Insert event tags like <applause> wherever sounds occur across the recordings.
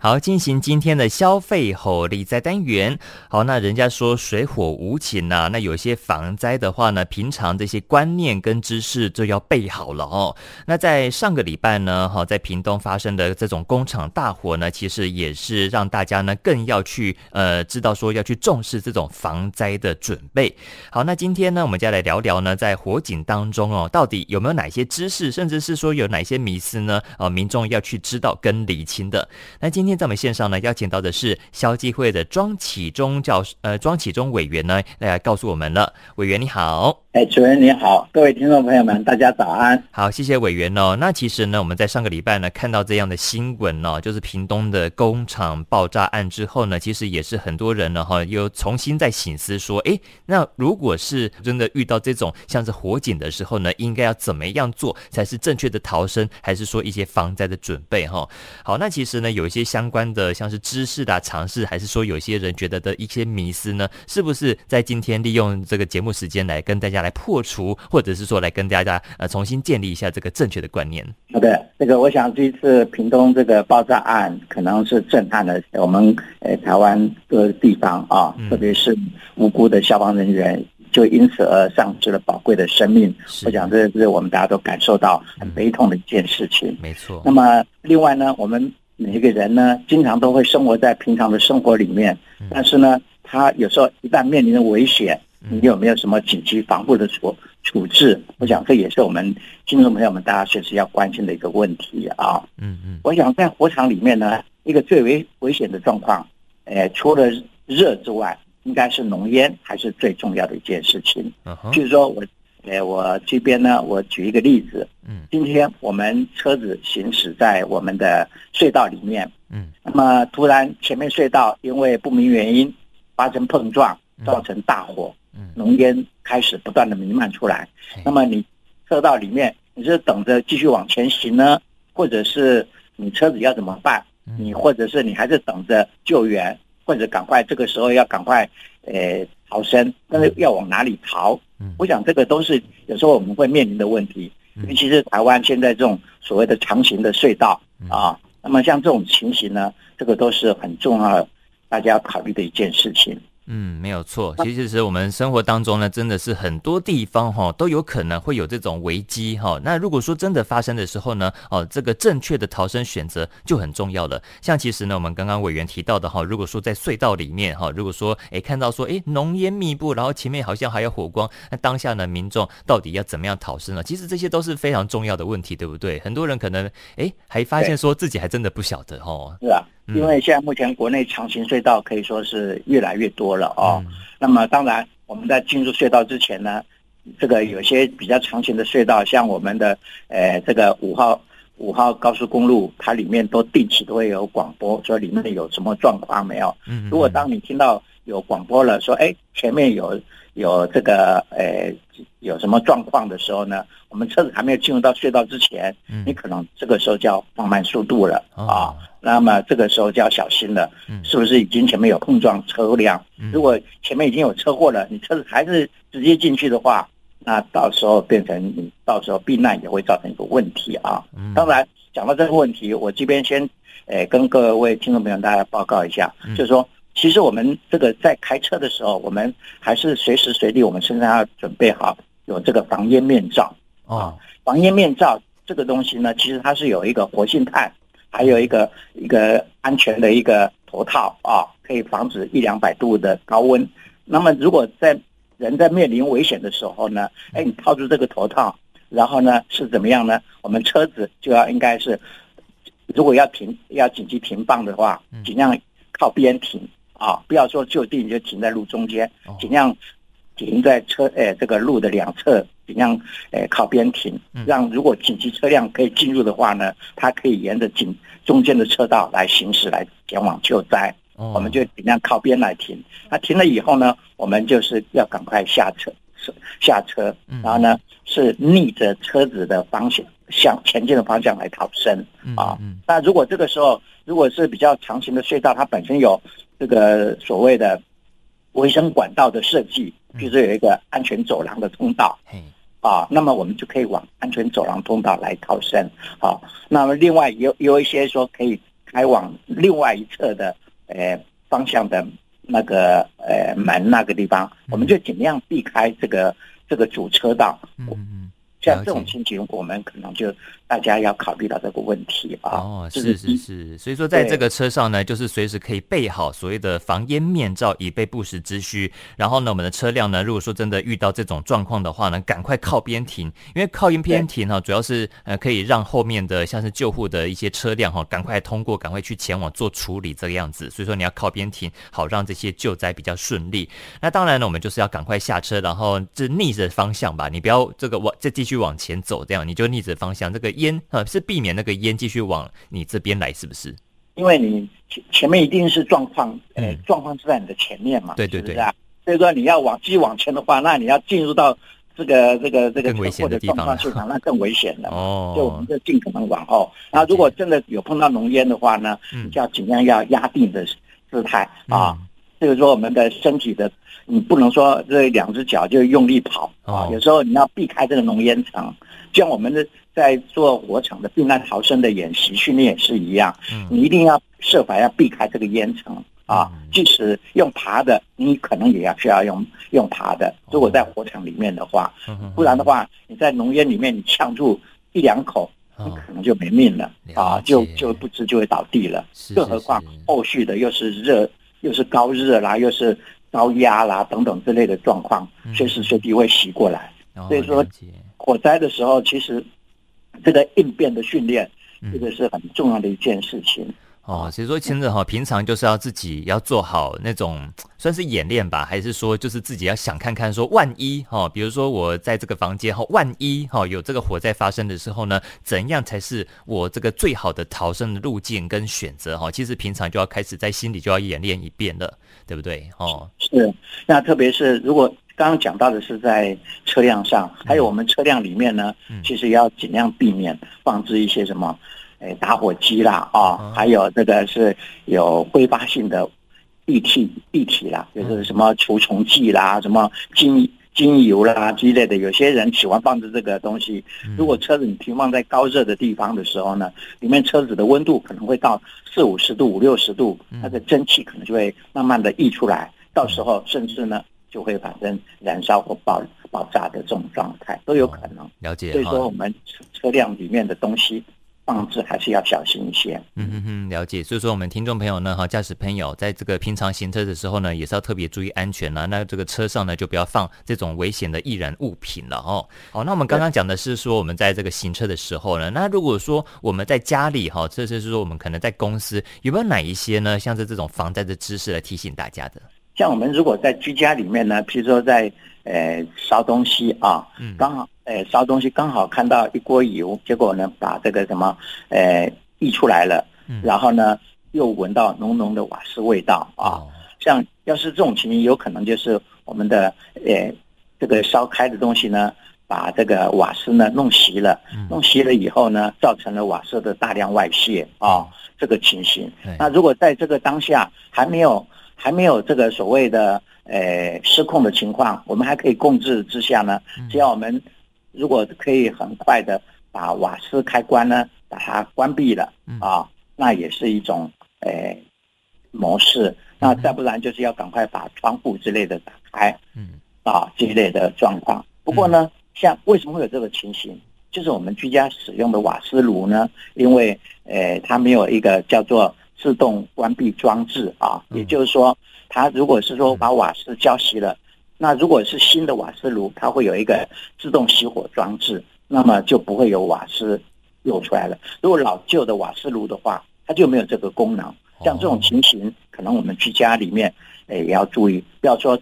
好，进行今天的消费吼力灾单元。好，那人家说水火无情呐、那有些防灾的话呢，平常这些观念跟知识就要备好了哦。那在上个礼拜呢，哈，在屏东发生的这种工厂大火呢，其实也是让大家呢更要去呃知道说要去重视这种防灾的准备。好，那今天呢，我们就来聊聊呢，在火警当中哦，到底有没有哪些知识，甚至是说有哪些迷思呢？哦，民众要去知道跟厘清的。那今今天在我们线上呢，邀请到的是消基会的庄启中教，呃，庄启中委员呢，来告诉我们了。委员你好。哎，主任你好，各位听众朋友们，大家早安。好，谢谢委员哦。那其实呢，我们在上个礼拜呢看到这样的新闻哦，就是屏东的工厂爆炸案之后呢，其实也是很多人呢哈，又重新在醒思说，哎，那如果是真的遇到这种像是火警的时候呢，应该要怎么样做才是正确的逃生，还是说一些防灾的准备哈？好，那其实呢，有一些相关的像是知识的常识，还是说有些人觉得的一些迷思呢，是不是在今天利用这个节目时间来跟大家来破除，或者是说来跟大家呃重新建立一下这个正确的观念。好的，这个我想这一次屏东这个爆炸案可能是震撼了我们呃台湾各个地方啊，特别是无辜的消防人员就因此而丧失了宝贵的生命。我想这是我们大家都感受到很悲痛的一件事情。没错。那么另外呢，我们每一个人呢，经常都会生活在平常的生活里面，但是呢，他有时候一旦面临着危险。你有没有什么紧急防护的处处置？我想这也是我们听众朋友们大家随时要关心的一个问题啊。嗯嗯，我想在火场里面呢，一个最为危险的状况，呃，除了热之外，应该是浓烟还是最重要的一件事情。嗯，就是说我，呃，我这边呢，我举一个例子。嗯，今天我们车子行驶在我们的隧道里面。嗯，那么突然前面隧道因为不明原因发生碰撞，造成大火。浓烟开始不断的弥漫出来，那么你车道里面，你是等着继续往前行呢，或者是你车子要怎么办？你或者是你还是等着救援，或者赶快这个时候要赶快呃逃生，但是要往哪里逃？我想这个都是有时候我们会面临的问题，尤其是台湾现在这种所谓的长型的隧道啊，那么像这种情形呢，这个都是很重要，大家要考虑的一件事情。嗯，没有错。其实是我们生活当中呢，真的是很多地方哈都有可能会有这种危机哈。那如果说真的发生的时候呢，哦，这个正确的逃生选择就很重要了。像其实呢，我们刚刚委员提到的哈，如果说在隧道里面哈，如果说诶看到说诶浓烟密布，然后前面好像还有火光，那当下呢民众到底要怎么样逃生呢？其实这些都是非常重要的问题，对不对？很多人可能诶还发现说自己还真的不晓得哈。是啊。因为现在目前国内长型隧道可以说是越来越多了哦。那么当然，我们在进入隧道之前呢，这个有些比较长型的隧道，像我们的呃这个五号五号高速公路，它里面都定期都会有广播，说里面有什么状况没有。如果当你听到有广播了，说哎前面有有这个呃。有什么状况的时候呢？我们车子还没有进入到隧道之前，你可能这个时候就要放慢速度了啊。那么这个时候就要小心了，是不是已经前面有碰撞车辆？如果前面已经有车祸了，你车子还是直接进去的话，那到时候变成你到时候避难也会造成一个问题啊。当然，讲到这个问题，我这边先诶跟各位听众朋友大家报告一下，就是说。其实我们这个在开车的时候，我们还是随时随地，我们身上要准备好有这个防烟面罩啊。防烟面罩这个东西呢，其实它是有一个活性炭，还有一个一个安全的一个头套啊，可以防止一两百度的高温。那么如果在人在面临危险的时候呢，哎，你套住这个头套，然后呢是怎么样呢？我们车子就要应该是，如果要停要紧急停放的话，尽量靠边停。啊，不要说就地就停在路中间，尽量停在车诶这个路的两侧，尽量诶靠边停，让如果紧急车辆可以进入的话呢，它可以沿着紧中间的车道来行驶，来前往救灾。我们就尽量靠边来停。那停了以后呢，我们就是要赶快下车，下车，然后呢是逆着车子的方向向前进的方向来逃生。啊。那如果这个时候如果是比较长型的隧道，它本身有这个所谓的卫生管道的设计，比如说有一个安全走廊的通道，啊，那么我们就可以往安全走廊通道来逃生。好，那么另外有有一些说可以开往另外一侧的呃方向的那个呃门那个地方，我们就尽量避开这个这个主车道。嗯。像这种情形，我们可能就大家要考虑到这个问题啊。哦，是是是，所以说在这个车上呢，就是随时可以备好所谓的防烟面罩，以备不时之需。然后呢，我们的车辆呢，如果说真的遇到这种状况的话呢，赶快靠边停，因为靠边停哈，主要是呃可以让后面的像是救护的一些车辆哈，赶快通过，赶快去前往做处理这个样子。所以说你要靠边停，好让这些救灾比较顺利。那当然呢，我们就是要赶快下车，然后这逆着方向吧，你不要这个往这继续。往前走，这样你就逆着方向。这个烟啊，是避免那个烟继续往你这边来，是不是？因为你前前面一定是状况，呃、嗯，状况是在你的前面嘛，对对对，是啊。所以说你要往继续往前的话，那你要进入到这个这个这个更危险的地方现场，那更危险了。哦，就我们就尽可能往后。那如果真的有碰到浓烟的话呢，嗯，就要尽量要压定的姿态啊。嗯这个说我们的身体的，你不能说这两只脚就用力跑啊，有时候你要避开这个浓烟层。就像我们的在做火场的避难逃生的演习训练也是一样，你一定要设法要避开这个烟层啊。即使用爬的，你可能也要需要用用爬的。如果在火场里面的话，不然的话，你在浓烟里面你呛住一两口，你可能就没命了啊，就就不知就会倒地了。更何况后续的又是热。又是高热啦，又是高压啦，等等之类的状况，随时随地会袭过来。所以说，火灾的时候，其实这个应变的训练，这个是很重要的一件事情。哦，所以说，其实哈，平常就是要自己要做好那种 <tsk> 算是演练吧，还是说就是自己要想看看说，万一哈，比如说我在这个房间哈，万一哈有这个火灾发生的时候呢，怎样才是我这个最好的逃生的路径跟选择哈？其实平常就要开始在心里就要演练一遍了，对不对？哦，是。那特别是如果刚刚讲到的是在车辆上，还有我们车辆里面呢，其实也要尽量避免放置一些什么。哎，打火机啦，啊、哦，还有这个是有挥发性的液体液体啦，就是什么除虫剂啦，什么精精油啦之类的。有些人喜欢放置这个东西。如果车子你停放在高热的地方的时候呢，里面车子的温度可能会到四五十度、五六十度，它的蒸汽可能就会慢慢的溢出来，到时候甚至呢就会发生燃烧或爆爆炸的这种状态都有可能。了解。所以说我们车辆里面的东西。放置还是要小心一些。嗯嗯嗯，了解。所以说，我们听众朋友呢，哈，驾驶朋友在这个平常行车的时候呢，也是要特别注意安全啦。那这个车上呢，就不要放这种危险的易燃物品了哦。好，那我们刚刚讲的是说，我们在这个行车的时候呢，那如果说我们在家里哈，这就是说我们可能在公司有没有哪一些呢，像是这种防灾的知识来提醒大家的？像我们如果在居家里面呢，譬如说在呃烧东西啊，嗯，刚好呃烧东西刚好看到一锅油，结果呢把这个什么呃溢出来了，嗯，然后呢又闻到浓浓的瓦斯味道啊，像要是这种情形，有可能就是我们的呃这个烧开的东西呢，把这个瓦斯呢弄熄了，弄熄了以后呢，造成了瓦斯的大量外泄啊，这个情形。那如果在这个当下还没有。还没有这个所谓的呃失控的情况，我们还可以控制之下呢。只要我们如果可以很快的把瓦斯开关呢，把它关闭了啊，那也是一种呃模式。那再不然就是要赶快把窗户之类的打开，嗯啊这一类的状况。不过呢，像为什么会有这个情形？就是我们居家使用的瓦斯炉呢，因为呃它没有一个叫做。自动关闭装置啊，也就是说，它如果是说把瓦斯浇熄了，那如果是新的瓦斯炉，它会有一个自动熄火装置，那么就不会有瓦斯漏出来了。如果老旧的瓦斯炉的话，它就没有这个功能。像这种情形，可能我们居家里面诶也要注意，不要说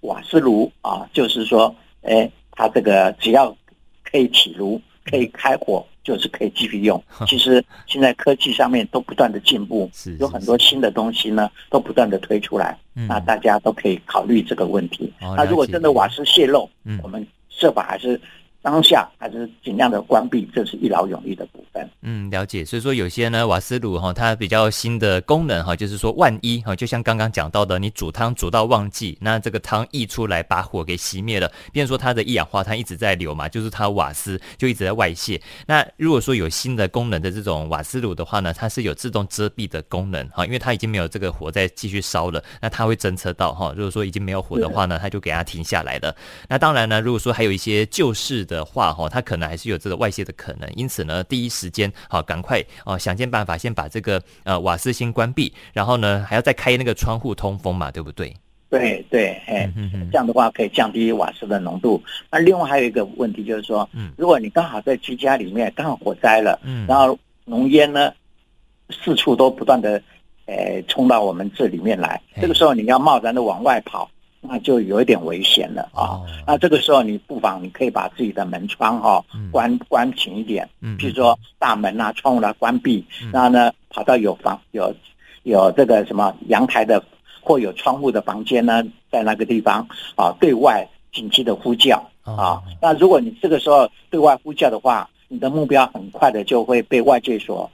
瓦斯炉啊，就是说，诶，它这个只要可以起炉，可以开火。就是可以继续用。其实现在科技上面都不断的进步，有很多新的东西呢，都不断的推出来。那大家都可以考虑这个问题。那如果真的瓦斯泄漏，我们设法还是当下还是尽量的关闭，这是一劳永逸的部分。嗯，了解。所以说有些呢瓦斯炉哈，它比较新的功能哈，就是说万一哈，就像刚刚讲到的，你煮汤煮到忘记，那这个汤溢出来把火给熄灭了，变说它的一氧化碳一直在流嘛，就是它瓦斯就一直在外泄。那如果说有新的功能的这种瓦斯炉的话呢，它是有自动遮蔽的功能哈，因为它已经没有这个火在继续烧了，那它会侦测到哈，如果说已经没有火的话呢，它就给它停下来了。那当然呢，如果说还有一些旧式的。的话哈，它可能还是有这个外泄的可能，因此呢，第一时间好赶快哦，想尽办法先把这个呃瓦斯先关闭，然后呢还要再开那个窗户通风嘛，对不对？对对，哎，这样的话可以降低瓦斯的浓度。那另外还有一个问题就是说，嗯，如果你刚好在居家里面刚好火灾了，嗯，然后浓烟呢四处都不断的呃冲到我们这里面来，这个时候你要贸然的往外跑。那就有一点危险了啊！那这个时候你不妨你可以把自己的门窗哈关关紧一点，嗯，比如说大门啊、窗户啊关闭，然后呢跑到有房有有这个什么阳台的或有窗户的房间呢，在那个地方啊对外紧急的呼叫啊。那如果你这个时候对外呼叫的话，你的目标很快的就会被外界所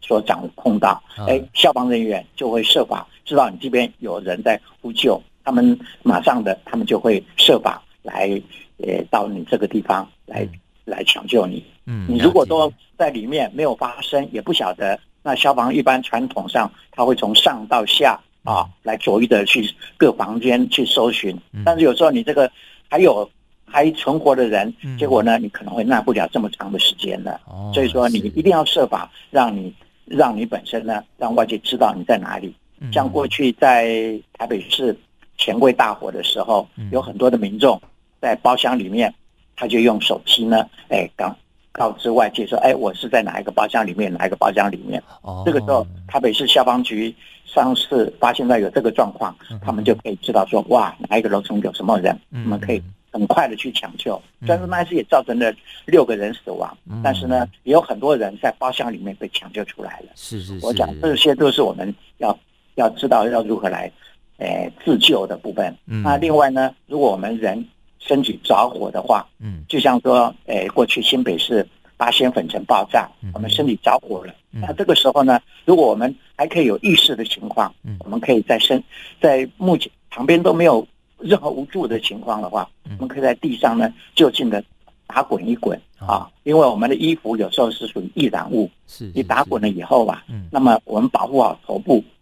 所掌控到，哎，消防人员就会设法知道你这边有人在呼救。他们马上的，他们就会设法来，呃，到你这个地方来，来抢救你。嗯，你如果都在里面没有发生，也不晓得，那消防一般传统上他会从上到下啊，来逐一的去各房间去搜寻。但是有时候你这个还有还存活的人，结果呢，你可能会耐不了这么长的时间了。所以说，你一定要设法让你让你本身呢，让外界知道你在哪里。像过去在台北市。钱柜大火的时候，有很多的民众在包厢里面，他就用手机呢，哎，告告知外界说，哎，我是在哪一个包厢里面，哪一个包厢里面。哦，这个时候，台北市消防局上次发现到有这个状况，他们就可以知道说，哇，哪一个楼层有什么人，我们可以很快的去抢救。虽然说那次也造成了六个人死亡，但是呢，也有很多人在包厢里面被抢救出来了。是是是，我讲这些都是我们要要知道要如何来。诶，自救的部分。嗯，那另外呢，如果我们人身体着火的话，嗯，就像说，诶，过去新北市八仙粉尘爆炸，我们身体着火了。那这个时候呢，如果我们还可以有意识的情况，嗯，我们可以在身在目前旁边都没有任何无助的情况的话，我们可以在地上呢就近的打滚一滚。啊，因为我们的衣服有时候是属于易燃物，是你打滚了以后吧，嗯，那么我们保护好头部，嗯。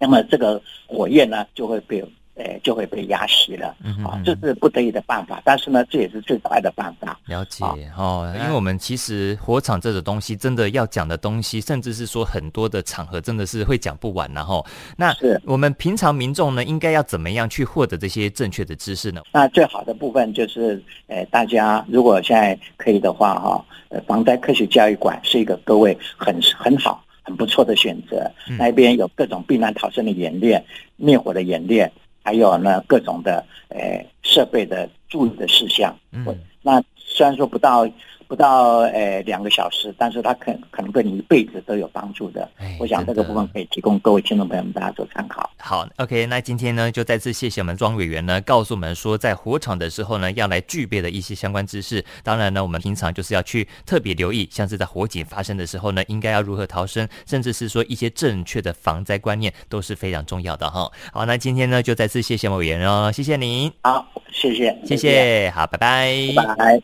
那么这个火焰呢，就会被。哎，就会被压熄了，啊，这是不得已的办法，但是呢，这也是最快的办法。了解哦，因为我们其实火场这个东西，真的要讲的东西，甚至是说很多的场合，真的是会讲不完，然后，那是我们平常民众呢，应该要怎么样去获得这些正确的知识呢？那最好的部分就是，呃，大家如果现在可以的话，哈，呃，防灾科学教育馆是一个各位很很好、很不错的选择。那边有各种避难逃生的演练、灭火的演练。还有呢，各种的诶设备的注意的事项。嗯，那虽然说不到。不到诶两个小时，但是它可可能对你一辈子都有帮助的。哎，我想这个部分可以提供各位听众朋友们大家做参考。好，OK，那今天呢就再次谢谢我们庄委员呢，告诉我们说在火场的时候呢要来具备的一些相关知识。当然呢，我们平常就是要去特别留意，像是在火警发生的时候呢，应该要如何逃生，甚至是说一些正确的防灾观念都是非常重要的哈。好，那今天呢就再次谢谢委员哦，谢谢您。好，谢谢，谢谢，好，拜拜，拜拜。